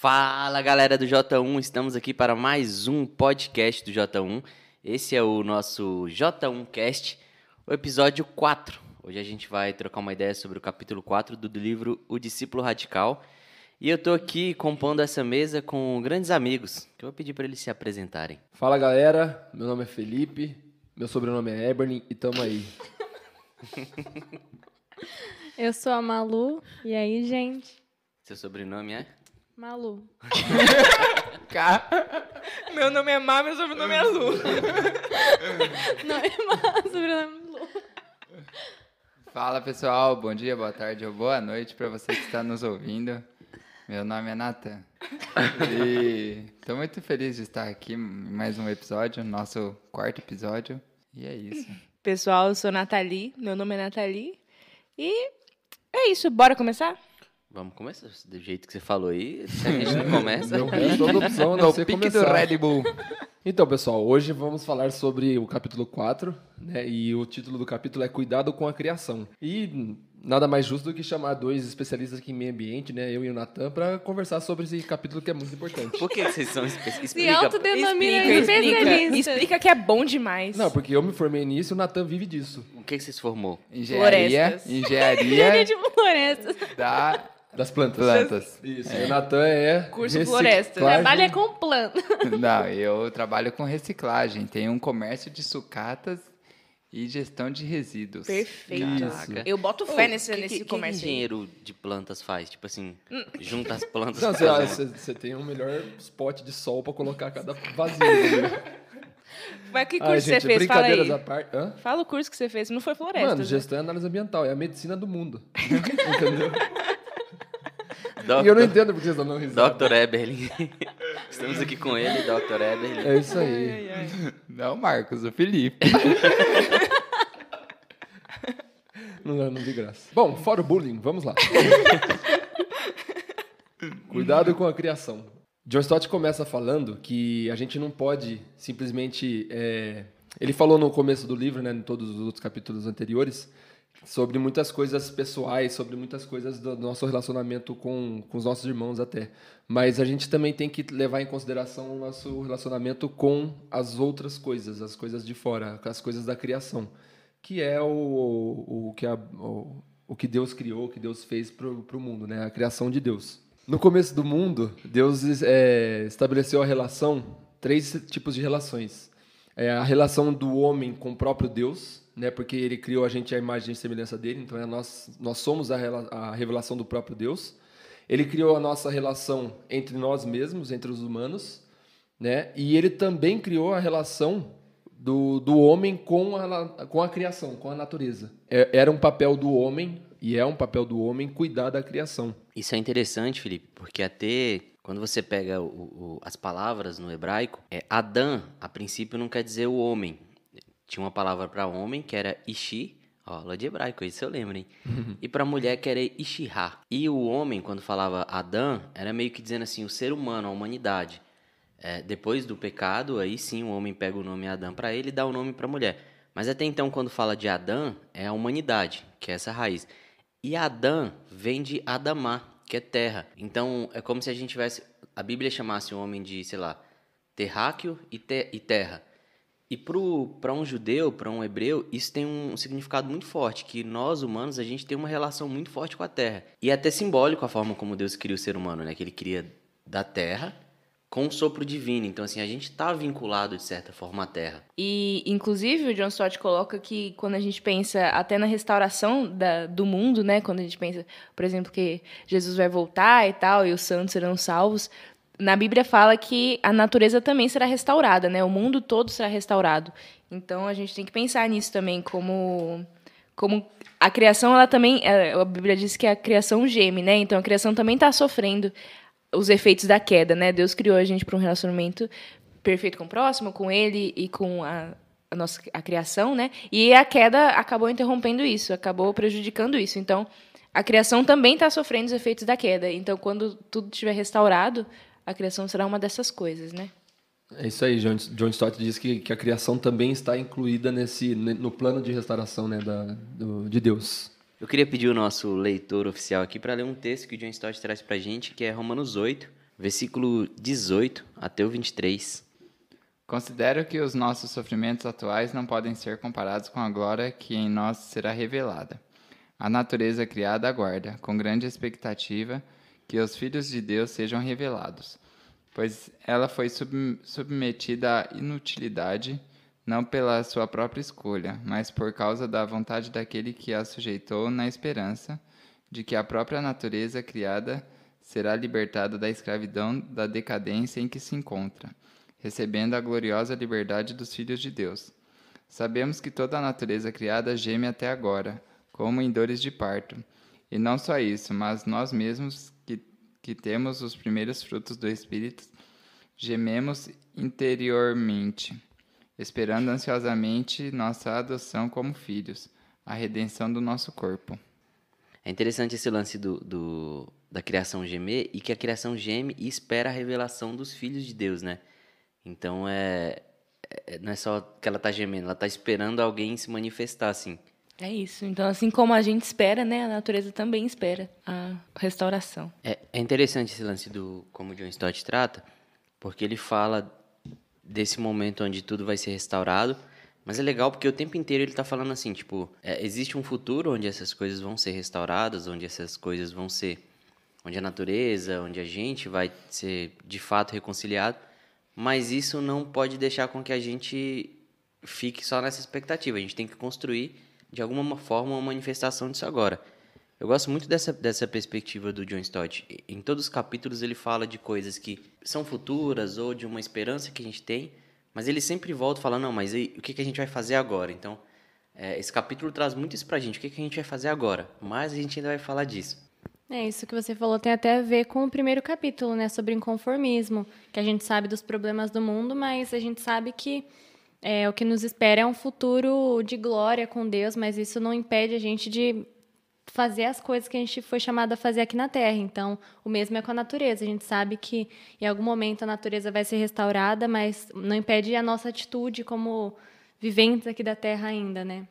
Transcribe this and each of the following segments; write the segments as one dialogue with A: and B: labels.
A: Fala galera do J1, estamos aqui para mais um podcast do J1. Esse é o nosso J1 Cast, o episódio 4. Hoje a gente vai trocar uma ideia sobre o capítulo 4 do livro O Discípulo Radical. E eu tô aqui compondo essa mesa com grandes amigos, que eu vou pedir para eles se apresentarem.
B: Fala galera, meu nome é Felipe, meu sobrenome é Eberlin e tamo aí.
C: Eu sou a Malu, e aí, gente?
A: Seu sobrenome é?
C: Malu.
D: Meu nome é Má, meu sobrenome é Lu.
C: Não é Má, sobrenome Lu.
E: Fala pessoal, bom dia, boa tarde ou boa noite para você que está nos ouvindo. Meu nome é Nathan. E estou muito feliz de estar aqui em mais um episódio, nosso quarto episódio. E é isso.
D: Pessoal, eu sou Nathalie, meu nome é Nathalie. E é isso, bora começar?
A: Vamos começar do jeito que você falou aí. Se a gente não começa.
B: Não tem toda opção não
E: No
B: ser
E: pique do
B: começar.
E: Red Bull.
B: Então, pessoal, hoje vamos falar sobre o capítulo 4, né? E o título do capítulo é Cuidado com a Criação. E nada mais justo do que chamar dois especialistas aqui em meio ambiente, né? Eu e o Natan, para conversar sobre esse capítulo que é muito importante.
A: Por que vocês são espe-
C: Se
A: Explica.
C: autodenomina
D: explica,
C: especialista.
D: explica que é bom demais.
B: Não, porque eu me formei nisso e o Natan vive disso.
A: O que que você se formou?
E: Engenharia,
D: Florestas.
E: engenharia
C: tipo floresta.
E: da
B: Das plantas.
E: plantas.
B: Isso. E o Natan é.
D: Curso
B: reciclagem.
D: floresta.
C: Trabalha com planta.
E: Não, eu trabalho com reciclagem. Tenho um comércio de sucatas e gestão de resíduos.
D: Perfeito.
A: Caraca.
D: Eu boto
A: Ô,
D: fé nesse,
A: que-
D: nesse
A: que, que
D: comércio. aí.
A: engenheiro de plantas faz? Tipo assim, junta as plantas.
B: Não,
A: pra
B: você, você, você tem um melhor spot de sol para colocar cada. Né?
D: Mas que
B: Ai,
D: curso você
B: gente,
D: fez? Fala aí.
B: parte.
D: Fala o curso que você fez. Não foi floresta.
B: Mano,
D: né?
B: gestão é análise ambiental, é a medicina do mundo. Entendeu?
A: Doctor,
B: E eu não entendo porque vocês estão dando risada.
A: Dr. Eberlin. Estamos aqui com ele, Dr. Eberlin.
B: É isso aí.
E: Não, Marcos, o Felipe.
B: Não, não de graça. Bom, fora o bullying, vamos lá. Cuidado com a criação. John Stott começa falando que a gente não pode simplesmente. é, Ele falou no começo do livro, né, em todos os outros capítulos anteriores, sobre muitas coisas pessoais, sobre muitas coisas do nosso relacionamento com, com os nossos irmãos até. Mas a gente também tem que levar em consideração o nosso relacionamento com as outras coisas, as coisas de fora, as coisas da criação, que é o, o, que, a, o, o que Deus criou, o que Deus fez para o mundo, né? a criação de Deus. No começo do mundo, Deus é, estabeleceu a relação, três tipos de relações. É a relação do homem com o próprio Deus, né? Porque ele criou a gente à imagem e semelhança dele, então é nós, nós somos a, a revelação do próprio Deus. Ele criou a nossa relação entre nós mesmos, entre os humanos, né? E ele também criou a relação do, do homem com a, com a criação, com a natureza. É- Era um papel do homem, e é um papel do homem, cuidar da criação.
A: Isso é interessante, Felipe, porque até quando você pega o- o- as palavras no hebraico, é Adã, a princípio, não quer dizer o homem. Tinha uma palavra para homem que era Ishi, ó, aula de hebraico, isso eu lembro, hein? e para mulher que era Ishihá. E o homem, quando falava Adã, era meio que dizendo assim, o ser humano, a humanidade. É, depois do pecado, aí sim o homem pega o nome Adão para ele e dá o nome para a mulher. Mas até então, quando fala de Adão, é a humanidade, que é essa raiz. E Adão vem de Adamá, que é terra. Então, é como se a gente tivesse. A Bíblia chamasse o homem de, sei lá, terráqueo e, te- e terra. E para um judeu, para um hebreu, isso tem um significado muito forte, que nós humanos, a gente tem uma relação muito forte com a terra. E é até simbólico a forma como Deus cria o ser humano, né? Que ele cria da terra com um sopro divino. Então, assim, a gente está vinculado, de certa forma, à terra.
D: E, inclusive, o John Stott coloca que quando a gente pensa até na restauração da- do mundo, né? Quando a gente pensa, por exemplo, que Jesus vai voltar e tal, e os santos serão salvos, na Bíblia fala que a natureza também será restaurada, né? O mundo todo será restaurado. Então, a gente tem que pensar nisso também, como... Como a criação, ela também... é, A Bíblia diz que a criação geme, né? Então, a criação também está sofrendo os efeitos da queda, né? Deus criou a gente para um relacionamento perfeito com o próximo, com ele e com a, a nossa a criação, né? E a queda acabou interrompendo isso, acabou prejudicando isso. Então, a criação também está sofrendo os efeitos da queda. Então, quando tudo estiver restaurado, a criação será uma dessas coisas, né?
B: É isso aí, John, John Stott diz que, que a criação também está incluída nesse, no plano de restauração né, da, do- de Deus.
A: Eu queria pedir o nosso leitor oficial aqui para ler um texto que o John Stott traz para gente, que é Romanos 8, versículo 18 até o 23.
E: Considero que os nossos sofrimentos atuais não podem ser comparados com a glória que em nós será revelada. A natureza criada aguarda, com grande expectativa, que os filhos de Deus sejam revelados, pois ela foi sub submetida à inutilidade, não pela sua própria escolha, mas por causa da vontade daquele que a sujeitou na esperança de que a própria natureza criada será libertada da escravidão da decadência em que se encontra, recebendo a gloriosa liberdade dos filhos de Deus. Sabemos que toda a natureza criada geme até agora, como em dores de parto. E não só isso, mas nós mesmos que, que temos os primeiros frutos do Espírito, gememos interiormente, esperando ansiosamente nossa adoção como filhos, a redenção do nosso corpo.
A: É interessante esse lance do, do, da criação gemer e que a criação geme e espera a revelação dos filhos de Deus, né? Então é, é não é só que ela tá gemendo, ela tá esperando alguém se manifestar assim.
D: É isso. Então, assim como a gente espera, né, a natureza também espera a restauração.
A: É, é interessante esse lance do como o John Stott trata, porque ele fala desse momento onde tudo vai ser restaurado, mas é legal porque o tempo inteiro ele está falando assim, tipo, é, existe um futuro onde essas coisas vão ser restauradas, onde essas coisas vão ser, onde a natureza, onde a gente vai ser de fato reconciliado, mas isso não pode deixar com que a gente fique só nessa expectativa. A gente tem que construir de alguma forma uma manifestação disso agora. Eu gosto muito dessa, dessa perspectiva do John Stott. Em todos os capítulos ele fala de coisas que são futuras ou de uma esperança que a gente tem, mas ele sempre volta falando, não, mas aí, o que, que a gente vai fazer agora? Então, é, esse capítulo traz muito isso pra gente, o que, que a gente vai fazer agora? Mas a gente ainda vai falar disso.
C: É, isso que você falou tem até a ver com o primeiro capítulo, né, sobre inconformismo, que a gente sabe dos problemas do mundo, mas a gente sabe que é, o que nos espera é um futuro de glória com Deus, mas isso não impede a gente de fazer as coisas que a gente foi chamado a fazer aqui na Terra. Então, o mesmo é com a natureza. A gente sabe que em algum momento a natureza vai ser restaurada, mas não impede a nossa atitude como viventes aqui da Terra ainda, né?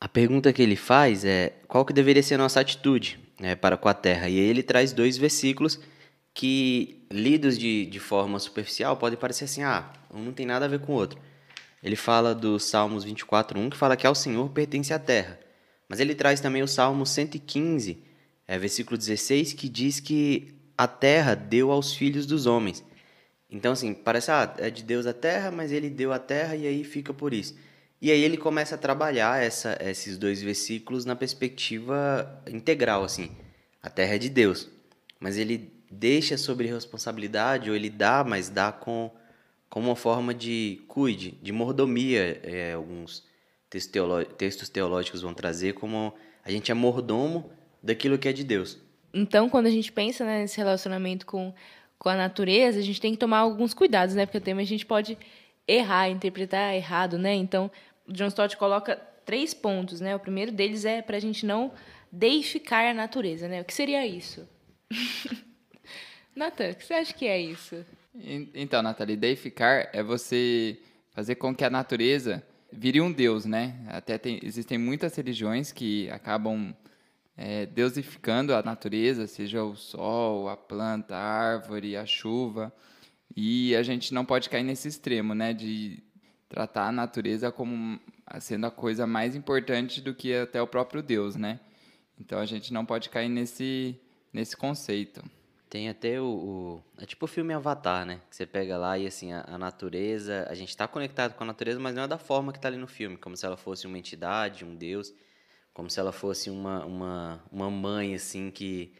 A: A pergunta que ele faz é qual que deveria ser a nossa atitude né, para com a Terra. E aí ele traz dois versículos que, lidos de, de forma superficial, podem parecer assim, ah, um não tem nada a ver com o outro. Ele fala do Salmos 24:1 que fala que ao Senhor pertence a terra. Mas ele traz também o Salmo 115, é, versículo 16, que diz que a terra deu aos filhos dos homens. Então, assim, parece, ah, é de Deus a terra, mas ele deu a terra e aí fica por isso. E aí ele começa a trabalhar essa, esses dois versículos na perspectiva integral, assim. A terra é de Deus, mas ele deixa sobre responsabilidade, ou ele dá, mas dá com como uma forma de cuide, de mordomia, é, alguns textos, teoló textos teológicos vão trazer, como a gente é mordomo daquilo que é de Deus.
D: Então, quando a gente pensa né, nesse relacionamento com, com a natureza, a gente tem que tomar alguns cuidados, né? Porque também a gente pode errar, interpretar errado, né? Então, o John Stott coloca três pontos, né? O primeiro deles é para a gente não deificar a natureza, né? O que seria isso? Natan, o que você acha que é isso?
E: Então, Nathalie, deificar é você fazer com que a natureza vire um deus, né? Até tem, existem muitas religiões que acabam é, deusificando a natureza, seja o sol, a planta, a árvore, a chuva. E a gente não pode cair nesse extremo, né? De tratar a natureza como sendo a coisa mais importante do que até o próprio Deus, né? Então a gente não pode cair nesse, nesse conceito.
A: Tem até o, o, É tipo o filme Avatar, né? Que você pega lá e assim, a, a natureza. A gente está conectado com a natureza, mas não é da forma que está ali no filme, como se ela fosse uma entidade, um deus, como se ela fosse uma, uma, uma mãe, assim, que.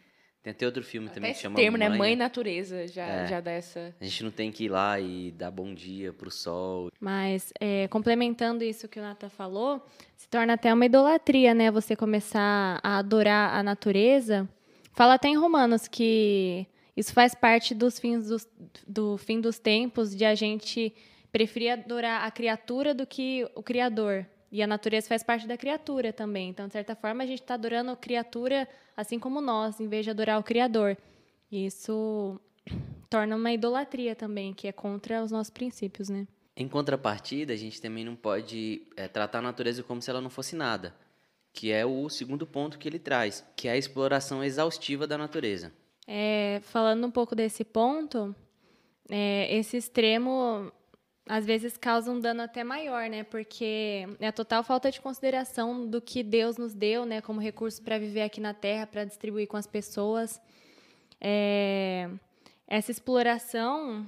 A: Tem até outro filme
D: Até
A: também que chama
D: termo,
A: Mãe.
D: né? Mãe natureza, já,
A: É.
D: já dá essa...
A: A gente não tem que ir lá e dar bom dia pro sol.
C: Mas, é, complementando isso que o Nata falou, se torna até uma idolatria, né? Você começar a adorar a natureza. Fala até em Romanos que isso faz parte dos fins dos, do fim dos tempos, de a gente preferir adorar a criatura do que o Criador. E a natureza faz parte da criatura também. Então, de certa forma, a gente está adorando a criatura assim como nós, em vez de adorar o Criador. E isso torna uma idolatria também, que é contra os nossos princípios, né?
A: Em contrapartida, a gente também não pode é, tratar a natureza como se ela não fosse nada, que é o segundo ponto que ele traz, que é a exploração exaustiva da natureza.
C: É, falando um pouco desse ponto, é, esse extremo às vezes causa um dano até maior, né? Porque é a total falta de consideração do que Deus nos deu, né? Como recurso para viver aqui na Terra, para distribuir com as pessoas. É, essa exploração,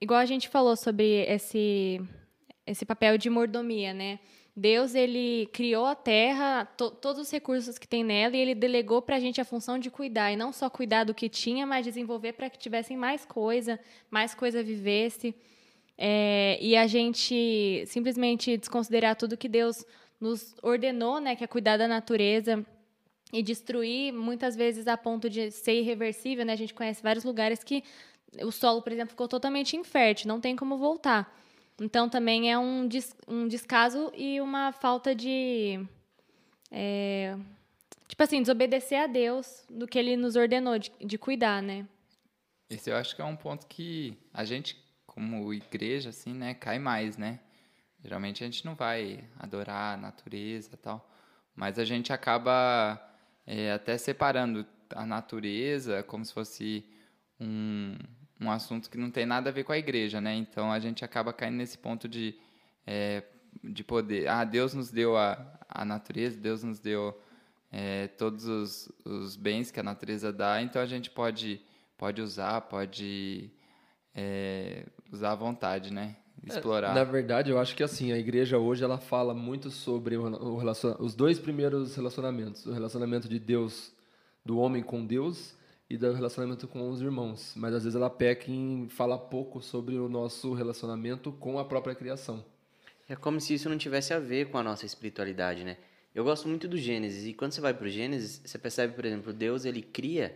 C: igual a gente falou sobre esse, esse papel de mordomia, né? Deus ele criou a terra, to, todos os recursos que tem nela, e ele delegou para a gente a função de cuidar, e não só cuidar do que tinha, mas desenvolver para que tivessem mais coisa, mais coisa vivesse. É, e a gente simplesmente desconsiderar tudo que Deus nos ordenou, né, que é cuidar da natureza e destruir, muitas vezes a ponto de ser irreversível, né? A gente conhece vários lugares que o solo, por exemplo, ficou totalmente infértil, não tem como voltar. Então também é um, des, um descaso e uma falta de. É, tipo assim, desobedecer a Deus do que ele nos ordenou de, de cuidar, né?
E: Esse eu acho que é um ponto que a gente, como igreja, assim, né, cai mais, né? Geralmente a gente não vai adorar a natureza e tal, mas a gente acaba é, até separando a natureza como se fosse um, um assunto que não tem nada a ver com a igreja, né? Então a gente acaba caindo nesse ponto de, é, de poder. Ah, Deus nos deu a, a natureza, Deus nos deu é, todos os, os bens que a natureza dá, então a gente pode, pode usar, pode é, usar à vontade, né? Explorar.
B: É, na verdade, eu acho que assim, a igreja hoje ela fala muito sobre o relacion, os dois primeiros relacionamentos, o relacionamento de Deus, do homem com Deus e do relacionamento com os irmãos. Mas às vezes ela peca em falar pouco sobre o nosso relacionamento com a própria criação.
A: É como se isso não tivesse a ver com a nossa espiritualidade, né? Eu gosto muito do Gênesis e quando você vai para o Gênesis, você percebe, por exemplo, Deus ele cria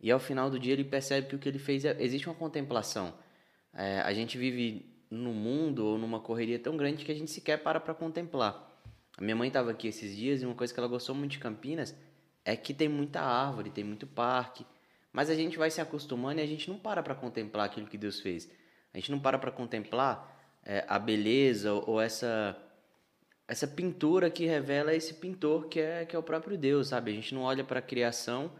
A: e ao final do dia ele percebe que o que ele fez é, existe uma contemplação. É, a gente vive no mundo ou numa correria tão grande que a gente sequer para para contemplar. A minha mãe estava aqui esses dias e uma coisa que ela gostou muito de Campinas é que tem muita árvore, tem muito parque. Mas a gente vai se acostumando e a gente não para para contemplar aquilo que Deus fez. A gente não para para contemplar é, a beleza ou essa essa pintura que revela esse pintor que é que é o próprio Deus, sabe? A gente não olha para a criação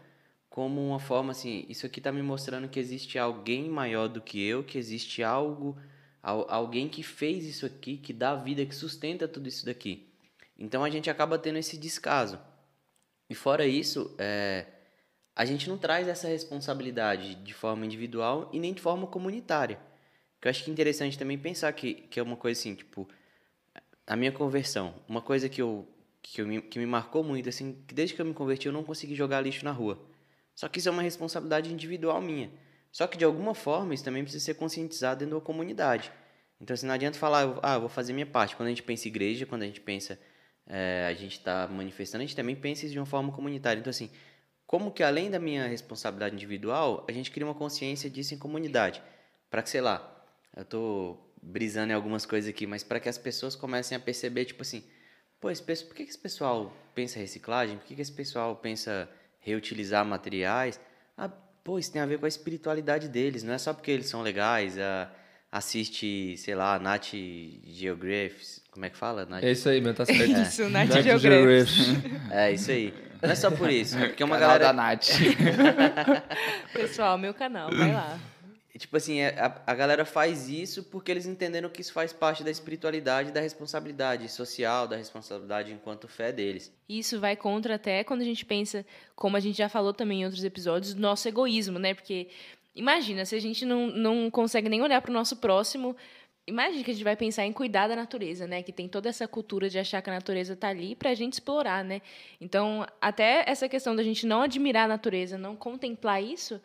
A: como uma forma assim, isso aqui está me mostrando que existe alguém maior do que eu, que existe algo, alguém que fez isso aqui, que dá vida, que sustenta tudo isso daqui. Então a gente acaba tendo esse descaso. E fora isso, é, a gente não traz essa responsabilidade de forma individual e nem de forma comunitária. Que eu acho que é interessante também pensar que, que é uma coisa assim, tipo, a minha conversão, uma coisa que eu que, eu me, que me marcou muito, assim, que desde que eu me converti eu não consegui jogar lixo na rua. Só que isso é uma responsabilidade individual minha. Só que de alguma forma isso também precisa ser conscientizado dentro da comunidade. Então, assim, não adianta falar, ah, eu vou fazer minha parte. Quando a gente pensa igreja, quando a gente pensa, é, a gente está manifestando, a gente também pensa isso de uma forma comunitária. Então, assim, como que além da minha responsabilidade individual, a gente cria uma consciência disso em comunidade. Para que, sei lá, eu estou brisando em algumas coisas aqui, mas para que as pessoas comecem a perceber, tipo assim, pô, esse, por que, que esse pessoal pensa reciclagem? Por que, que esse pessoal pensa reutilizar materiais? Ah, pô, isso tem a ver com a espiritualidade deles, não é só porque eles são legais, a, assiste, sei lá, Nat Geography, como é que fala?
B: Nat... É isso aí, meu, tá certo.
D: É. Isso, Nat, Nat Geography.
A: É, isso aí. Não é só por isso, é porque uma
E: canal
A: galera...
E: da Nath.
D: Pessoal, meu canal, vai lá.
A: Tipo assim, é, a, a galera faz isso porque eles entenderam que isso faz parte da espiritualidade, da responsabilidade social, da responsabilidade enquanto fé deles.
D: Isso vai contra até quando a gente pensa, como a gente já falou também em outros episódios, do nosso egoísmo, né? Porque imagina, se a gente não, não consegue nem olhar para o nosso próximo, Imagina que a gente vai pensar em cuidar da natureza, né? Que tem toda essa cultura de achar que a natureza está ali para a gente explorar, né? Então, até essa questão da gente não admirar a natureza, não contemplar isso,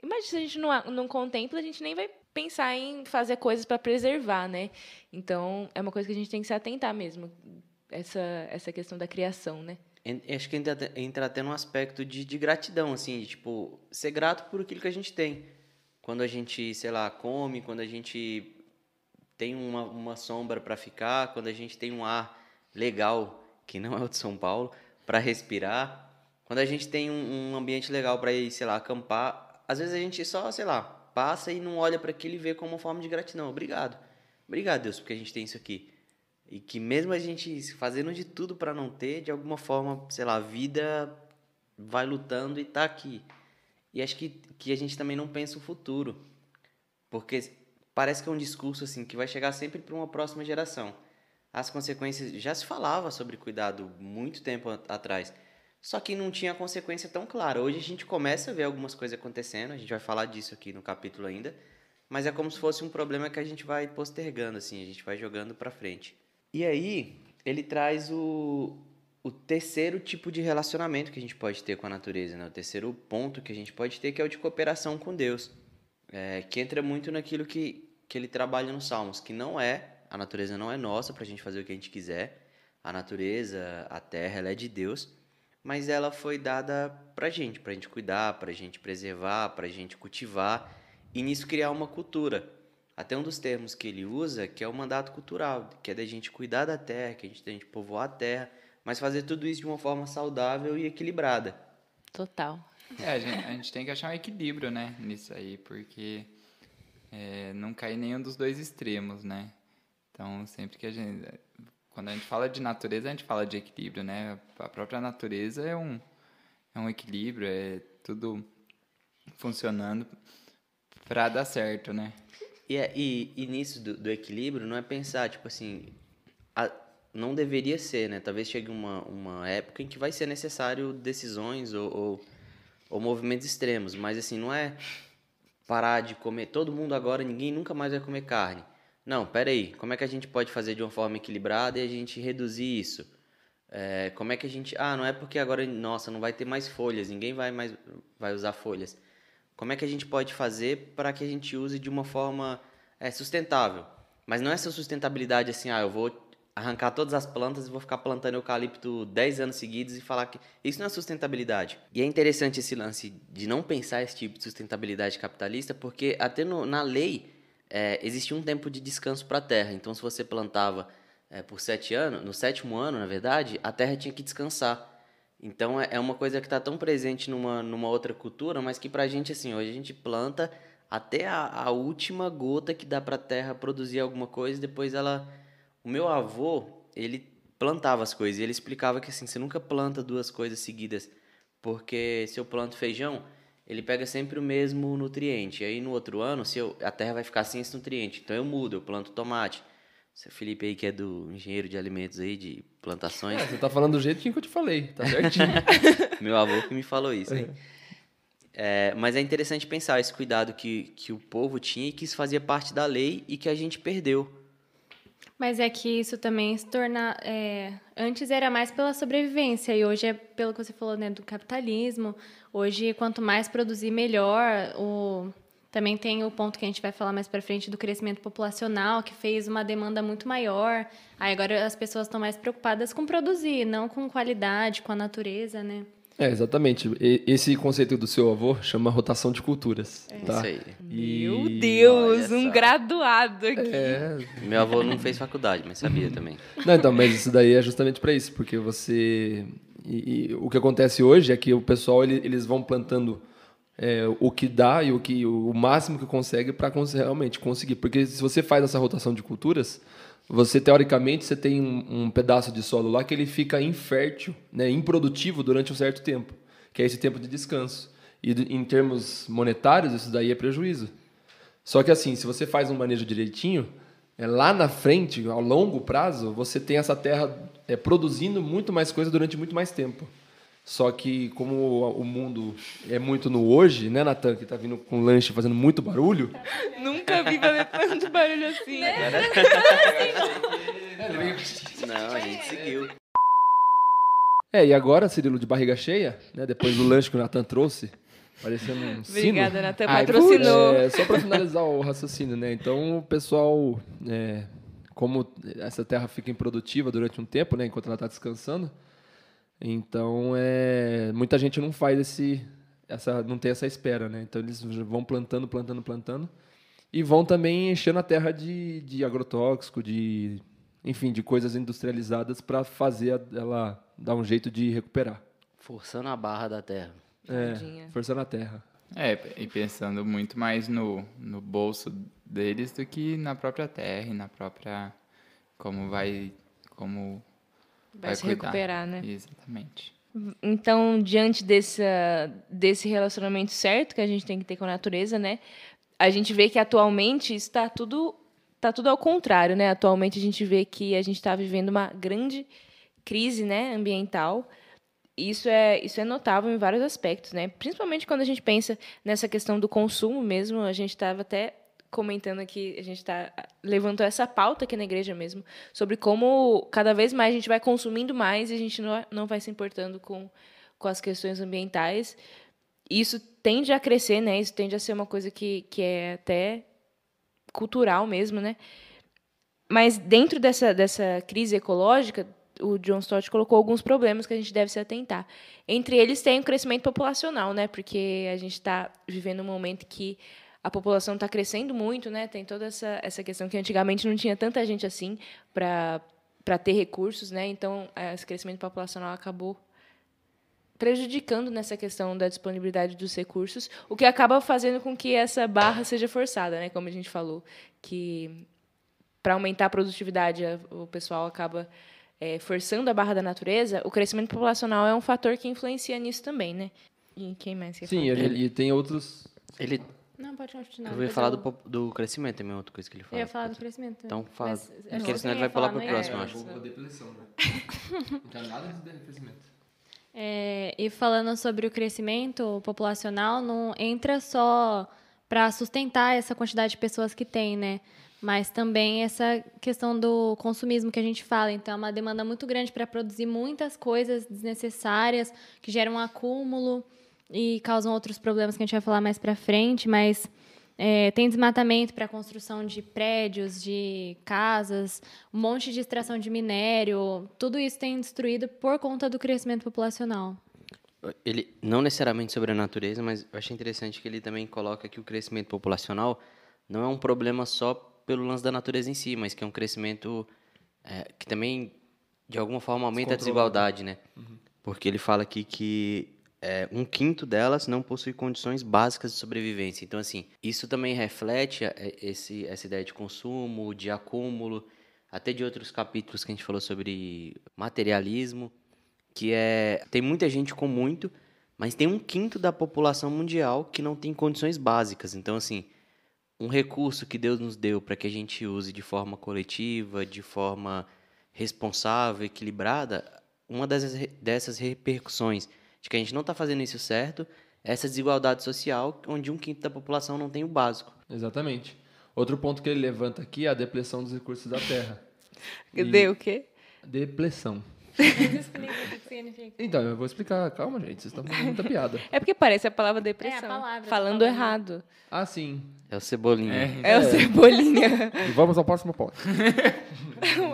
D: imagina se a gente não, não contempla, a gente nem vai pensar em fazer coisas para preservar, né? Então, é uma coisa que a gente tem que se atentar mesmo, essa, essa questão da criação, né?
A: Acho que entra, entra até num aspecto de, de gratidão, assim, de, tipo, ser grato por aquilo que a gente tem. Quando a gente, sei lá, come, quando a gente tem uma, uma sombra para ficar, quando a gente tem um ar legal, que não é o de São Paulo, para respirar, quando a gente tem um, um ambiente legal para ir, sei lá, acampar, às vezes a gente só, sei lá, passa e não olha para aquilo e vê como forma de gratidão. Obrigado. Obrigado, Deus, porque a gente tem isso aqui. E que mesmo a gente fazendo de tudo para não ter, de alguma forma, sei lá, a vida vai lutando e tá aqui. E acho que, que a gente também não pensa o futuro. Porque parece que é um discurso assim que vai chegar sempre para uma próxima geração. As consequências já se falava sobre cuidado muito tempo atrás. Só que não tinha consequência tão clara. Hoje a gente começa a ver algumas coisas acontecendo, a gente vai falar disso aqui no capítulo ainda, mas é como se fosse um problema que a gente vai postergando assim, a gente vai jogando para frente. E aí, ele traz o, o terceiro tipo de relacionamento que a gente pode ter com a natureza, né? o terceiro ponto que a gente pode ter, que é o de cooperação com Deus, é, que entra muito naquilo que, que ele trabalha nos Salmos, que não é, a natureza não é nossa para a gente fazer o que a gente quiser, a natureza, a terra, ela é de Deus, mas ela foi dada para a gente, para a gente cuidar, para a gente preservar, para a gente cultivar, e nisso criar uma cultura. Até um dos termos que ele usa, que é o mandato cultural, que é da gente cuidar da terra, que a gente tem de povoar a terra, mas fazer tudo isso de uma forma saudável e equilibrada.
D: Total.
E: É, a gente, a gente tem que achar um equilíbrio, né, nisso aí, porque é, não cair nenhum dos dois extremos, né? Então, sempre que a gente. Quando a gente fala de natureza, a gente fala de equilíbrio, né? A própria natureza é um, é um equilíbrio, é tudo funcionando para dar certo, né?
A: E, é, e, e nisso do, do, equilíbrio, não é pensar, tipo assim, a, não deveria ser, né? Talvez chegue uma, uma época em que vai ser necessário decisões ou, ou, ou movimentos extremos, mas assim, não é parar de comer, todo mundo agora, ninguém nunca mais vai comer carne. Não, peraí, como é que a gente pode fazer de uma forma equilibrada e a gente reduzir isso? É, como é que a gente. Ah, não é porque agora, nossa, não vai ter mais folhas, ninguém vai mais vai usar folhas. Como é que a gente pode fazer para que a gente use de uma forma é, sustentável? Mas não é essa sustentabilidade assim, ah, eu vou arrancar todas as plantas e vou ficar plantando eucalipto 10 anos seguidos e falar que isso não é sustentabilidade. E é interessante esse lance de não pensar esse tipo de sustentabilidade capitalista, porque até no, na lei é, existia um tempo de descanso para a terra. Então, se você plantava é, por sete anos, no sétimo ano, na verdade, a terra tinha que descansar. Então é, é uma coisa que está tão presente numa, numa outra cultura, mas que para a gente, assim, hoje a gente planta até a, a última gota que dá para a terra produzir alguma coisa, depois ela... O meu avô, ele plantava as coisas e ele explicava que assim, você nunca planta duas coisas seguidas, porque se eu planto feijão, ele pega sempre o mesmo nutriente. Aí no outro ano, se eu, a terra vai ficar sem esse nutriente, então eu mudo, eu planto tomate. Você Felipe aí que é do engenheiro de alimentos aí, de plantações.
B: É, você tá falando do jeito que eu te falei, tá certinho.
A: Meu avô que me falou isso, hein? É, mas é interessante pensar esse cuidado que, que o povo tinha e que isso fazia parte da lei e que a gente perdeu.
C: Mas é que isso também se torna. É, antes era mais pela sobrevivência e hoje é pelo que você falou, né, do capitalismo. Hoje, quanto mais produzir, melhor. O, também tem o ponto que a gente vai falar mais para frente do crescimento populacional, que fez uma demanda muito maior. Aí agora as pessoas estão mais preocupadas com produzir, não com qualidade, com a natureza, né?
B: É, exatamente. Esse conceito do seu avô chama rotação de culturas. É. Tá? Isso
A: aí.
D: E... Meu Deus, um graduado aqui. É...
A: Meu avô não fez faculdade, mas sabia também.
B: Não, então, mas isso daí é justamente para isso, porque você. E, e, o que acontece hoje é que o pessoal ele, eles vão plantando é, o que dá e o que o máximo que consegue para realmente conseguir. Porque se você faz essa rotação de culturas, você teoricamente você tem um, um, pedaço de solo lá que ele fica infértil, né, improdutivo durante um certo tempo, que é esse tempo de descanso. E em termos monetários isso daí é prejuízo. Só que assim, se você faz um manejo direitinho, é, lá na frente, ao longo prazo, você tem essa terra é, produzindo muito mais coisa durante muito mais tempo. Só que como o mundo é muito no hoje, né, Natan, que tá vindo com lanche fazendo muito barulho.
D: Nunca vi fazer tanto barulho assim. Né?
A: Não, a gente seguiu.
B: É, e agora, Cirilo, de barriga cheia, né, depois do lanche que o Natan trouxe, parecendo um
D: Obrigada, Natan, patrocinou.
B: É, só para finalizar o raciocínio, né, então o pessoal, é, como essa terra fica improdutiva durante um tempo, né, enquanto ela está descansando, então, é, muita gente não faz esse, essa, não tem essa espera, né? Então eles vão plantando, plantando, plantando e vão também enchendo a terra de, de agrotóxico, de, enfim, de coisas industrializadas para fazer ela dar um jeito de recuperar.
A: Forçando a barra da terra.
B: É, forçando a terra.
E: É, e pensando muito mais no, no bolso deles do que na própria terra e na própria como vai como
D: Vai, vai se cuidar. recuperar, né?
E: Exatamente.
D: Então, diante desse, desse relacionamento certo que a gente tem que ter com a natureza, né? A gente vê que atualmente está tudo tá tudo ao contrário, né? Atualmente a gente vê que a gente está vivendo uma grande crise, né, ambiental. Isso é isso é notável em vários aspectos, né? Principalmente quando a gente pensa nessa questão do consumo mesmo. A gente estava até comentando aqui, a gente tá, levantou essa pauta aqui na igreja mesmo, sobre como cada vez mais a gente vai consumindo mais e a gente não, não vai se importando com, com as questões ambientais. Isso tende a crescer, né? Isso tende a ser uma coisa que, que é até cultural mesmo, né? Mas dentro dessa, dessa crise ecológica, o John Stott colocou alguns problemas que a gente deve se atentar. Entre eles tem o crescimento populacional, né? Porque a gente está vivendo um momento que a população está crescendo muito, né? Tem toda essa, essa questão que antigamente não tinha tanta gente assim para para ter recursos, né? Então, esse crescimento populacional acabou prejudicando nessa questão da disponibilidade dos recursos, o que acaba fazendo com que essa barra seja forçada, né? Como a gente falou, que para aumentar a produtividade o pessoal acaba é, forçando a barra da natureza. O crescimento populacional é um fator que influencia nisso também, né? E quem mais quer
B: Sim,
D: falar?
B: ele, ele tem outros.
A: Ele.
C: Não, pode continuar.
A: Eu ia falar
C: eu-
A: do, do crescimento também, outra coisa que ele
C: Eu
A: fala.
C: ia falar do crescimento.
A: Então fala.
C: Mas-
A: Porque
C: acho que
A: senão ele vai pular
C: falar,
A: pro
C: né?
A: próximo,
C: É,
A: eu acho.
B: Vou depressão, né? Não quero nada de depressão.
C: É, e falando sobre o crescimento populacional, não entra só para sustentar essa quantidade de pessoas que tem, né? Mas também essa questão do consumismo que a gente fala. Então, é uma demanda muito grande para produzir muitas coisas desnecessárias, que geram um acúmulo e causam outros problemas que a gente vai falar mais para frente. Mas é, tem desmatamento para construção de prédios, de casas, um monte de extração de minério. Tudo isso tem destruído por conta do crescimento populacional.
A: Ele não necessariamente sobre a natureza, mas eu achei interessante que ele também coloca que o crescimento populacional não é um problema só pelo lance da natureza em si, mas que é um crescimento é, que também de alguma forma aumenta a desigualdade, né? Porque ele fala aqui que é, um quinto delas não possui condições básicas de sobrevivência. Então, assim, isso também reflete é, esse, essa ideia de consumo, de acúmulo, até de outros capítulos que a gente falou sobre materialismo que é tem muita gente com muito, mas tem um quinto da população mundial que não tem condições básicas. Então, assim, um recurso que Deus nos deu para que a gente use de forma coletiva, de forma responsável, equilibrada, uma dessas, dessas repercussões de que a gente não está fazendo isso certo é essa desigualdade social, onde um quinto da população não tem o básico.
B: Exatamente. Outro ponto que ele levanta aqui é a depleção dos recursos da terra.
D: Cadê o quê?
B: Depressão.
C: Explica o que significa.
B: Então, eu vou explicar. Calma, gente. Vocês estão fazendo muita piada.
D: É porque parece a palavra depressão.
C: É, a palavra,
D: falando
C: falando.
D: errado.
B: Ah, sim.
A: É o cebolinha.
D: É, o Cebolinha.
B: E vamos ao próximo ponto.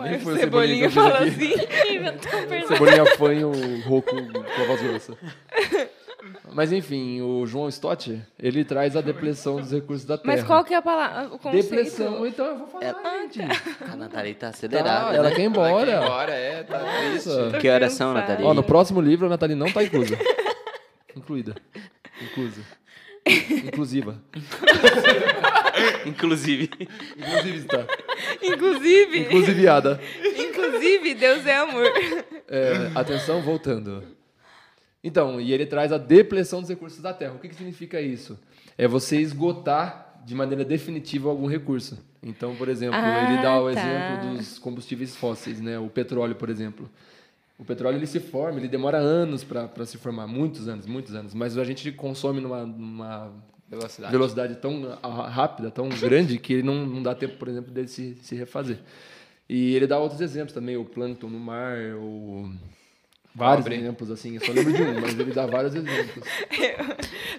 B: Nem
D: o
B: foi
D: Cebolinha
B: aqui.
D: assim.
B: Cebolinha fã e o Roku com a voz grossa. Mas enfim, o João Stott, ele traz a depressão dos recursos da terra.
D: Mas qual que é a palavra? O conceito?
B: Depressão, então eu vou falar, gente.
A: A Nathalie tá
B: Tá,
A: acelerada.
B: ela
A: né?
B: quer ir
E: Ela
B: embora.
E: quer ir embora, é, tá.
B: Nossa.
A: Que horas são. Nathalie?
B: Ó, no próximo livro a Nathalie não tá inclusa. Incluída. Inclusa. Inclusiva.
A: Inclusive.
B: Inclusive está.
D: Inclusive,
B: Inclusiviada.
D: inclusive, Deus é amor.
B: É, atenção, voltando. Então, e ele traz a depressão dos recursos da Terra. O que, que significa isso? É você esgotar de maneira definitiva algum recurso. Então, por exemplo,
D: Ah,
B: ele dá o
D: tá.
B: exemplo dos combustíveis fósseis, né? O petróleo, por exemplo. O petróleo ele se forma, ele demora anos para se formar, muitos anos, muitos anos. Mas a gente consome numa, numa
E: Velocidade.
B: velocidade tão rápida, tão grande, que ele não, não dá tempo, por exemplo, dele se, se refazer. E ele dá outros exemplos também, o plâncton no mar, o... vários exemplos, assim, eu só lembro de um, mas ele dá vários exemplos.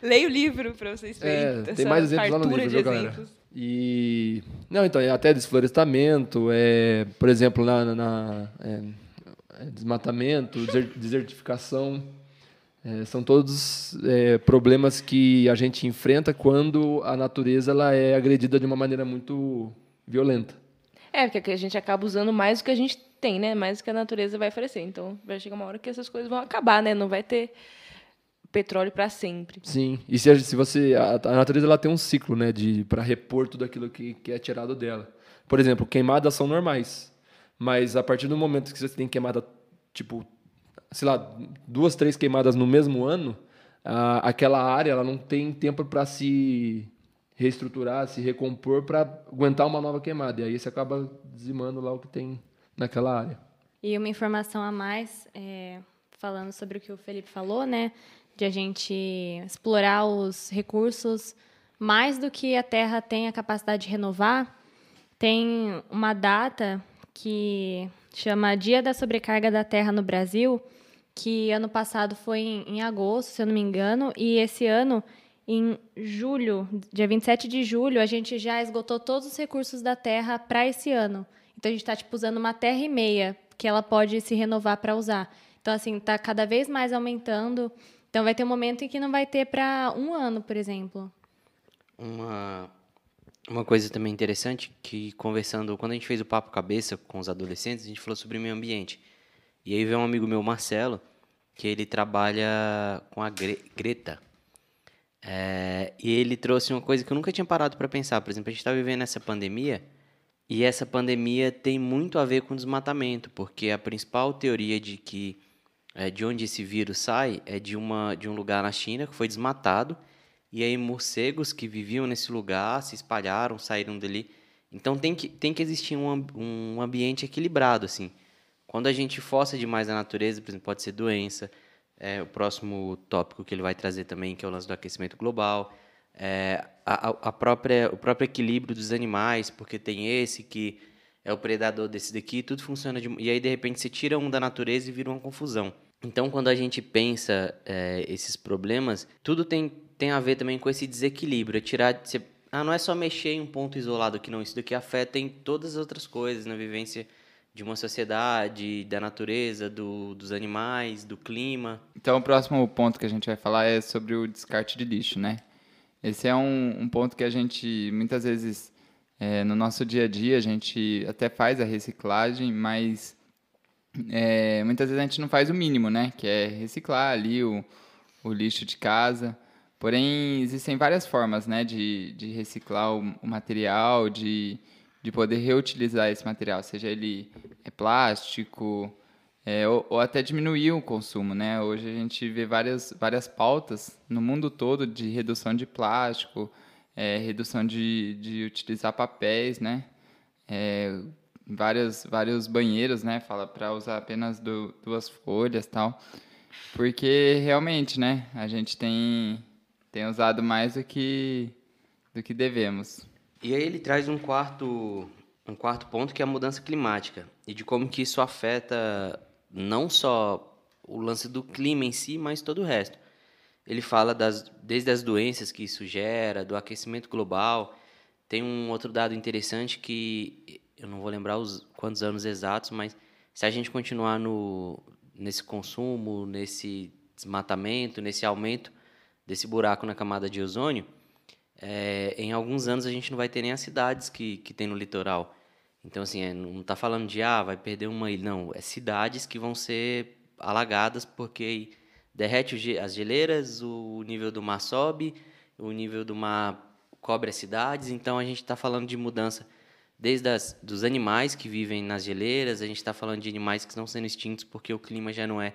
D: Leia o livro pra vocês verem.
B: É, tem mais exemplos lá no livro, viu, galera?
D: exemplos.
B: E... Não, então, é até desflorestamento, é, por exemplo, na... na- na- é, é, desmatamento, deser- desertificação, é, são todos é, problemas que a gente enfrenta quando a natureza ela é agredida de uma maneira muito violenta.
D: É, porque a gente acaba usando mais do que a gente tem, né? Mais que a natureza vai oferecer. Então, vai chegar uma hora que essas coisas vão acabar, né? Não vai ter petróleo para sempre.
B: Sim. E se, se você a, a natureza ela tem um ciclo, né, de para repor tudo aquilo que, que é tirado dela. Por exemplo, queimadas são normais, mas a partir do momento que você tem queimada tipo sei lá, duas, três queimadas no mesmo ano, a, aquela área ela não tem tempo para se reestruturar, se recompor para aguentar uma nova queimada. E aí você acaba dizimando lá o que tem naquela área.
C: E uma informação a mais, é, falando sobre o que o Felipe falou, né? De a gente explorar os recursos mais do que a Terra tem a capacidade de renovar. Tem uma data que chama Dia da Sobrecarga da Terra no Brasil, que ano passado foi em, em agosto, se eu não me engano, e esse ano em julho, dia 27 de julho, a gente já esgotou todos os recursos da terra para esse ano. Então a gente está tipo, usando uma terra e meia que ela pode se renovar para usar. Então, assim, está cada vez mais aumentando. Então vai ter um momento em que não vai ter para um ano, por exemplo.
A: Uma, uma coisa também interessante que conversando, quando a gente fez o papo cabeça com os adolescentes, a gente falou sobre meio ambiente. E aí veio um amigo meu, Marcelo, que ele trabalha com a Gre Greta, é, e ele trouxe uma coisa que eu nunca tinha parado para pensar. Por exemplo, a gente está vivendo essa pandemia e essa pandemia tem muito a ver com desmatamento, porque a principal teoria de que é, de onde esse vírus sai é de, uma, de um lugar na China que foi desmatado e aí morcegos que viviam nesse lugar se espalharam, saíram dali. Então tem que, tem que existir um, um ambiente equilibrado, assim. Quando a gente força demais a natureza, por exemplo, pode ser doença, é, o próximo tópico que ele vai trazer também, que é o lance do aquecimento global, é, a, a própria, o próprio equilíbrio dos animais, porque tem esse que é o predador desse daqui, tudo funciona de, e aí de repente você tira um da natureza e vira uma confusão. Então, quando a gente pensa é, esses problemas, tudo tem, tem a ver também com esse desequilíbrio. É tirar, você, ah, não é só mexer em um ponto isolado que não, isso daqui afeta em todas as outras coisas na vivência de uma sociedade, da natureza, do, dos animais, do clima.
E: Então, o próximo ponto que a gente vai falar é sobre o descarte de lixo, né? Esse é um, um ponto que a gente, muitas vezes, é, no nosso dia a dia, a gente até faz a reciclagem, mas é, muitas vezes a gente não faz o mínimo, né? Que é reciclar ali o, o lixo de casa. Porém, existem várias formas, né? De, de reciclar o, o material, de de poder reutilizar esse material, seja ele é plástico, é, ou, ou, até diminuir o consumo, né? Hoje a gente vê várias, várias pautas no mundo todo de redução de plástico, é, redução de, de utilizar papéis, né? É, vários, vários banheiros, né? Fala para usar apenas do, duas folhas tal. Porque realmente, né? A gente tem, tem usado mais do que, do que devemos.
A: E aí ele traz um quarto, um quarto ponto que é a mudança climática e de como que isso afeta não só o lance do clima em si, mas todo o resto. Ele fala das, desde as doenças que isso gera, do aquecimento global. Tem um outro dado interessante que eu não vou lembrar os quantos anos exatos, mas se a gente continuar no, nesse consumo, nesse desmatamento, nesse aumento desse buraco na camada de ozônio, é, em alguns anos a gente não vai ter nem as cidades que, que tem no litoral. Então, assim, é, não está falando de, ah, vai perder uma ilha. Não, é cidades que vão ser alagadas porque derrete as geleiras, o nível do mar sobe, o nível do mar cobre as cidades. Então, a gente está falando de mudança desde as, dos animais que vivem nas geleiras, a gente está falando de animais que estão sendo extintos porque o clima já não é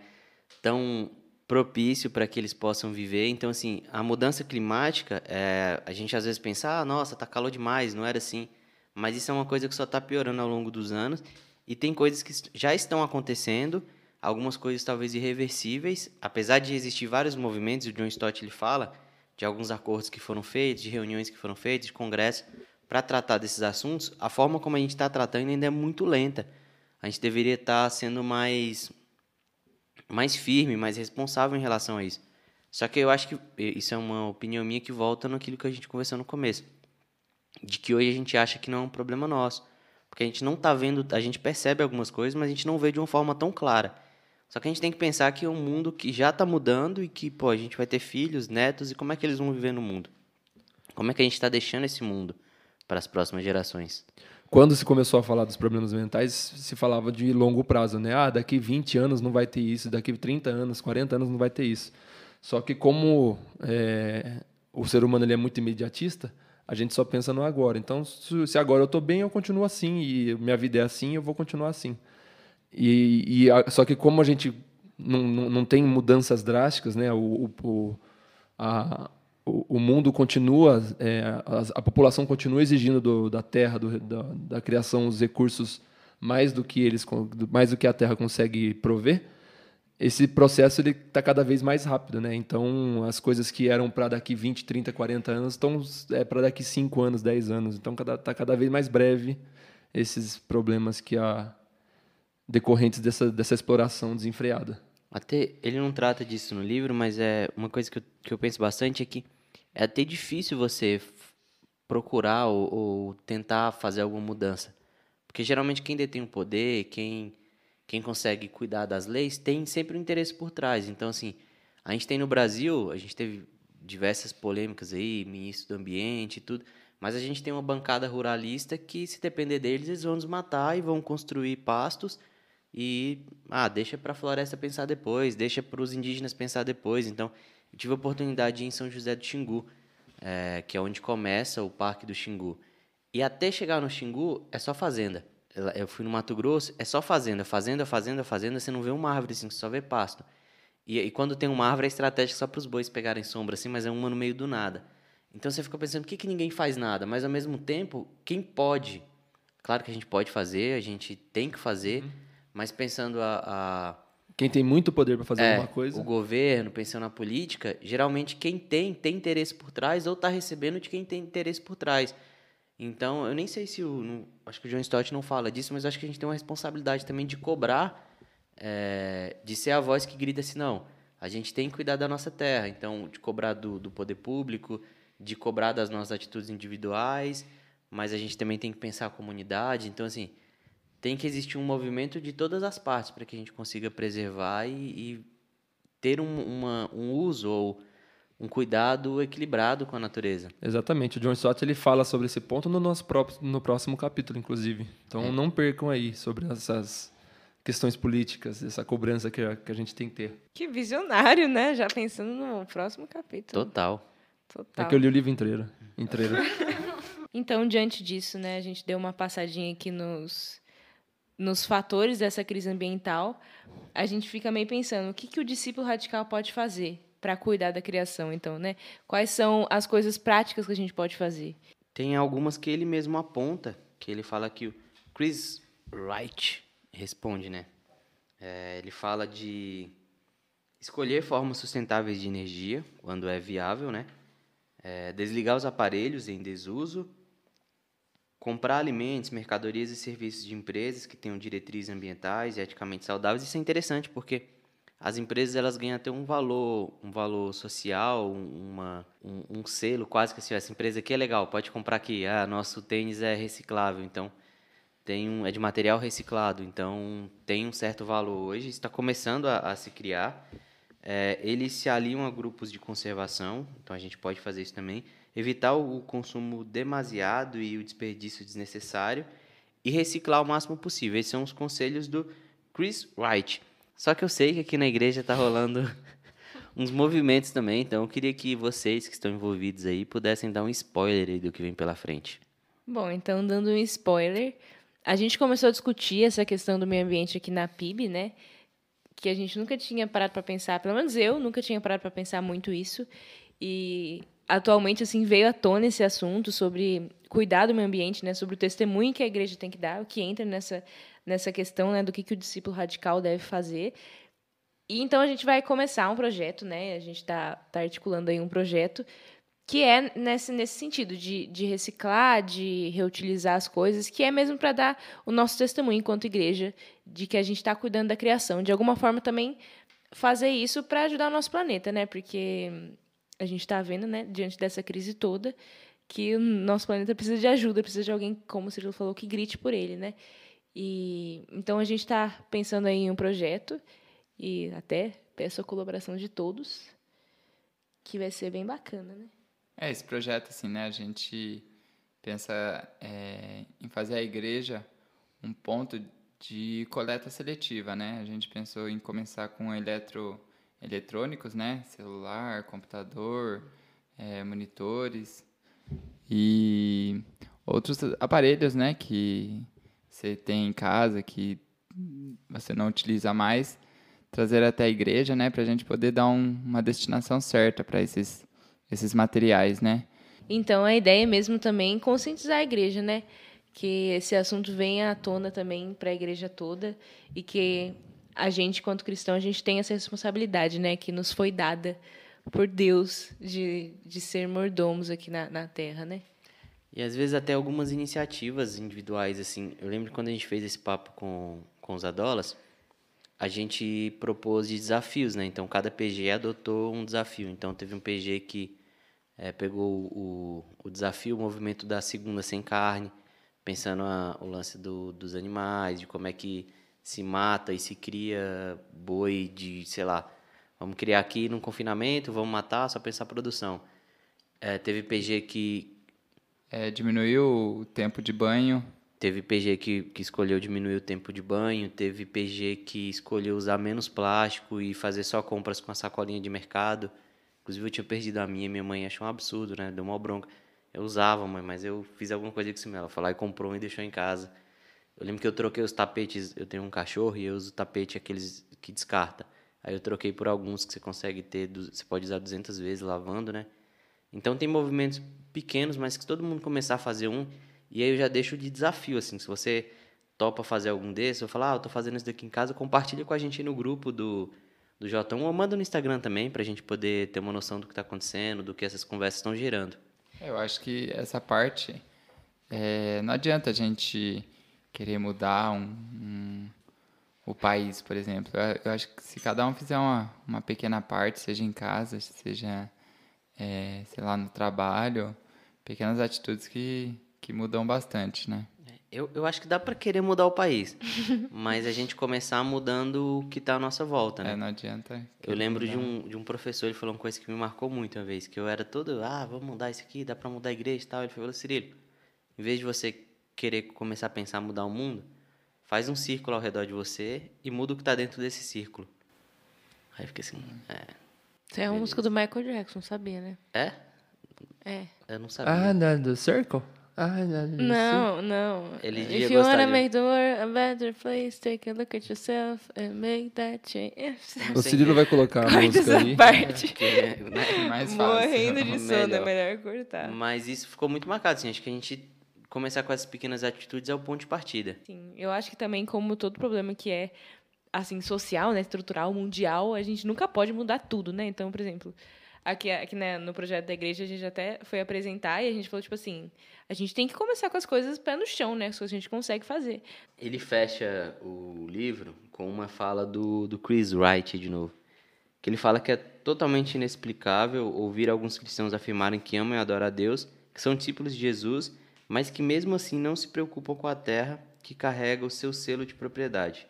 A: tão propício para que eles possam viver. Então, assim, a mudança climática, é, a gente às vezes pensa, ah, nossa, tá calor demais, não era assim. Mas isso é uma coisa que só está piorando ao longo dos anos. E tem coisas que já estão acontecendo, algumas coisas talvez irreversíveis, apesar de existir vários movimentos, o John Stott ele fala de alguns acordos que foram feitos, de reuniões que foram feitas, de congressos, para tratar desses assuntos, a forma como a gente está tratando ainda é muito lenta. A gente deveria estar tá sendo mais mais firme, mais responsável em relação a isso. Só que eu acho que isso é uma opinião minha que volta naquilo que a gente conversou no começo. De que hoje a gente acha que não é um problema nosso. Porque a gente não está vendo, a gente percebe algumas coisas, mas a gente não vê de uma forma tão clara. Só que a gente tem que pensar que é um mundo que já está mudando e que, pô, a gente vai ter filhos, netos, e como é que eles vão viver no mundo? Como é que a gente está deixando esse mundo para as próximas gerações?
B: Quando se começou a falar dos problemas mentais, se falava de longo prazo, né? Ah, daqui 20 anos não vai ter isso, daqui 30 anos, 40 anos não vai ter isso. Só que como é, o ser humano ele é muito imediatista, a gente só pensa no agora. Então, se agora eu estou bem, eu continuo assim, e minha vida é assim, eu vou continuar assim. E, e a, só que como a gente não, não, não tem mudanças drásticas, né? O, o, a, o, o mundo continua, é, a, a, população continua exigindo do, da terra, do, da, da criação, os recursos mais do que eles, mais do que a terra consegue prover esse processo ele está cada vez mais rápido, né? Então, as coisas que eram para daqui 20, 30, 40 anos estão é, para daqui 5 anos, 10 anos. Então, está cada, cada vez mais breve esses problemas que há decorrentes dessa, dessa exploração desenfreada.
A: Até ele não trata disso no livro, mas é uma coisa que eu, que eu penso bastante é que é até difícil você procurar ou, ou tentar fazer alguma mudança. Porque geralmente quem detém o poder, quem quem consegue cuidar das leis tem sempre um interesse por trás. Então, assim, a gente tem no Brasil, a gente teve diversas polêmicas aí, ministro do ambiente e tudo, mas a gente tem uma bancada ruralista que, se depender deles, eles vão nos matar e vão construir pastos e, ah, deixa para a floresta pensar depois, deixa para os indígenas pensar depois. Então, eu tive a oportunidade de ir em São José do Xingu, é, que é onde começa o Parque do Xingu. E até chegar no Xingu é só fazenda eu fui no Mato Grosso, é só fazenda, fazenda, fazenda, fazenda, você não vê uma árvore assim, você só vê pasto. E, e quando tem uma árvore é estratégica só para os bois pegarem sombra assim, mas é uma no meio do nada. Então você fica pensando, por que, que ninguém faz nada? Mas ao mesmo tempo, quem pode? Claro que a gente pode fazer, a gente tem que fazer, uhum. mas pensando a, a,
B: Quem tem muito poder para fazer
A: é,
B: alguma coisa.
A: O governo, pensando na política, geralmente quem tem, tem interesse por trás ou está recebendo de quem tem interesse por trás. Então, eu nem sei se o. Não, acho que o John Stott não fala disso, mas acho que a gente tem uma responsabilidade também de cobrar, é, de ser a voz que grita assim: não, a gente tem que cuidar da nossa terra. Então, de cobrar do, do poder público, de cobrar das nossas atitudes individuais, mas a gente também tem que pensar a comunidade. Então, assim, tem que existir um movimento de todas as partes para que a gente consiga preservar e, e ter um, uma, um uso ou um cuidado equilibrado com a natureza.
B: Exatamente. O John Stott ele fala sobre esse ponto no nosso próprio, no próximo capítulo, inclusive. Então é. não percam aí sobre essas questões políticas, essa cobrança que a, que a gente tem que ter.
D: Que visionário, né? Já pensando no próximo capítulo.
A: Total.
B: Total. É que eu li o livro inteiro. inteiro.
D: então, diante disso, né, a gente deu uma passadinha aqui nos, nos fatores dessa crise ambiental. A gente fica meio pensando, o que, que o discípulo radical pode fazer? Para cuidar da criação, então, né? Quais são as coisas práticas que a gente pode fazer?
A: Tem algumas que ele mesmo aponta, que ele fala que o Chris Wright responde, né? É, ele fala de escolher formas sustentáveis de energia quando é viável, né? É, desligar os aparelhos em desuso, comprar alimentos, mercadorias e serviços de empresas que tenham diretrizes ambientais e eticamente saudáveis. Isso é interessante porque as empresas elas ganham até um valor, um valor social, uma, um, um, selo, quase que assim, essa empresa aqui é legal, pode comprar aqui. Ah, nosso tênis é reciclável, então tem um, é de material reciclado, então tem um certo valor hoje, está começando a, a se criar. É, eles se aliam a grupos de conservação, então a gente pode fazer isso também. Evitar o consumo demasiado e o desperdício desnecessário e reciclar o máximo possível. Esses são os conselhos do Chris Wright. Só que eu sei que aqui na igreja está rolando uns movimentos também, então eu queria que vocês que estão envolvidos aí pudessem dar um spoiler aí do que vem pela frente.
D: Bom, então dando um spoiler, a gente começou a discutir essa questão do meio ambiente aqui na PIB, né? Que a gente nunca tinha parado para pensar, pelo menos eu nunca tinha parado para pensar muito isso. E atualmente assim veio à tona esse assunto sobre cuidar do meio ambiente, né, sobre o testemunho que a igreja tem que dar, o que entra nessa nessa questão né, do que, que o discípulo radical deve fazer. E então a gente vai começar um projeto, né? A gente está tá articulando aí um projeto que é nesse, nesse sentido, de, de reciclar, de reutilizar as coisas, que é mesmo para dar o nosso testemunho enquanto igreja de que a gente está cuidando da criação. De alguma forma também fazer isso para ajudar o nosso planeta, né? Porque a gente está vendo, né, diante dessa crise toda, que o nosso planeta precisa de ajuda, precisa de alguém, como o Cirilo falou, que grite por ele, né? E então a gente está pensando aí em um projeto e até peço a colaboração de todos, que vai ser bem bacana, né?
E: É, esse projeto, assim, né? A gente pensa é, em fazer a igreja um ponto de coleta seletiva, né? A gente pensou em começar com eletro, eletrônicos, né? Celular, computador, é, monitores e outros aparelhos, né? Que você tem em casa que você não utiliza mais, trazer até a igreja, né, para a gente poder dar um, uma destinação certa para esses, esses materiais, né?
D: Então a ideia mesmo também é conscientizar a igreja, né? Que esse assunto venha à tona também para a igreja toda e que a gente, quanto cristão, a gente tem essa responsabilidade, né? Que nos foi dada por Deus de, de ser mordomos aqui na, na terra, né?
A: E às vezes até algumas iniciativas individuais, assim. Eu lembro quando a gente fez esse papo com, com os Adolas, a gente propôs de desafios, né? Então cada PG adotou um desafio. Então teve um PG que é, pegou o, o desafio, o movimento da segunda sem carne, pensando a, o lance do, dos animais, de como é que se mata e se cria boi de, sei lá, vamos criar aqui no confinamento, vamos matar, só pensar produção. É, teve PG que...
E: É, diminuiu o tempo de banho.
A: Teve PG que, que escolheu diminuir o tempo de banho, teve PG que escolheu usar menos plástico e fazer só compras com a sacolinha de mercado. Inclusive eu tinha perdido a minha, minha mãe achou um absurdo, né? Deu uma bronca. Eu usava, mãe, mas eu fiz alguma coisa com isso Ela lá e comprou e deixou em casa. Eu lembro que eu troquei os tapetes, eu tenho um cachorro e eu uso tapete aqueles que descarta. Aí eu troquei por alguns que você consegue ter, você pode usar 200 vezes lavando, né? Então tem movimentos pequenos, mas que todo mundo começar a fazer um, e aí eu já deixo de desafio, assim, se você topa fazer algum desses, eu falo, ah, eu tô fazendo isso daqui em casa, compartilha com a gente no grupo do, do J1 ou manda no Instagram também, pra gente poder ter uma noção do que tá acontecendo, do que essas conversas estão gerando.
E: Eu acho que essa parte, é, não adianta a gente querer mudar um, um, o país, por exemplo. Eu, eu, acho que se cada um fizer uma, uma pequena parte, seja em casa, seja, é, sei lá, no trabalho, pequenas atitudes que, que mudam bastante, né?
A: Eu, eu acho que dá para querer mudar o país, mas a gente começar mudando o que está à nossa volta, né?
E: É, não adianta.
A: Eu lembro de um, de um professor, ele falou uma coisa que me marcou muito uma vez, que eu era todo, ah, vamos mudar isso aqui, dá para mudar a igreja e tal. Ele falou, Cirilo, em vez de você querer começar a pensar mudar o mundo, faz um círculo ao redor de você e muda o que está dentro desse círculo. Aí fica assim, é...
D: Isso é um músico do Michael Jackson, sabia, né?
A: É?
D: É.
A: Eu não sabia.
B: Ah, não, do Circle? Ah,
D: não, não. não.
A: Ele
D: If you wanna de... make the world a better place, take a look at yourself and make that change.
B: O Cirilo vai colocar a música aí.
D: parte.
A: É, né?
E: Mais
D: fácil. Morrendo de sono, é melhor cortar.
A: Mas isso ficou muito marcado, assim. Acho que a gente começar com essas pequenas atitudes é o ponto de partida.
D: Sim, eu acho que também, como todo problema que é assim social, né, estrutural, mundial, a gente nunca pode mudar tudo, né? Então, por exemplo, aqui, aqui né, no projeto da igreja a gente até foi apresentar e a gente falou tipo assim, a gente tem que começar com as coisas pé no chão, né? As coisas que a gente consegue fazer.
A: Ele fecha o livro com uma fala do, do Chris Wright de novo. Que ele fala que é totalmente inexplicável ouvir alguns cristãos afirmarem que amam e adoram a Deus, que são discípulos de Jesus, mas que mesmo assim não se preocupam com a terra que carrega o seu selo de propriedade.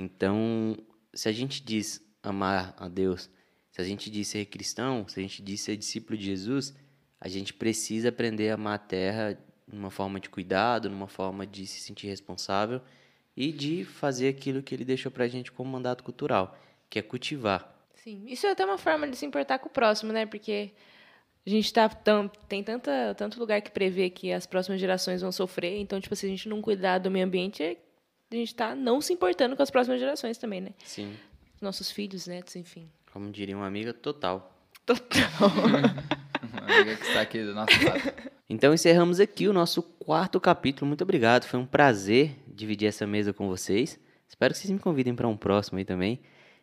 A: Então, se a gente diz amar a Deus, se a gente diz ser cristão, se a gente diz ser discípulo de Jesus, a gente precisa aprender a amar a terra numa forma de cuidado, numa forma de se sentir responsável e de fazer aquilo que ele deixou para a gente como mandato cultural, que é cultivar.
D: Sim, isso é até uma forma de se importar com o próximo, né? Porque a gente tá tão, tem tanta, tanto lugar que prevê que as próximas gerações vão sofrer, então, tipo, se a gente não cuidar do meio ambiente, a gente está não se importando com as próximas gerações também, né?
A: Sim.
D: Nossos filhos, netos, enfim.
A: Como diria uma amiga, total.
D: Total.
E: amiga que está aqui do nosso lado.
A: Então encerramos aqui o nosso quarto capítulo. Muito obrigado, foi um prazer dividir essa mesa com vocês. Espero que vocês me convidem para um próximo aí também.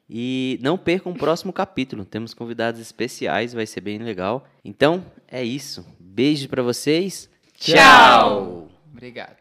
A: E não percam o próximo capítulo. Temos convidados especiais, vai ser bem legal. Então, é isso. Beijo para vocês. Tchau.
E: Obrigado.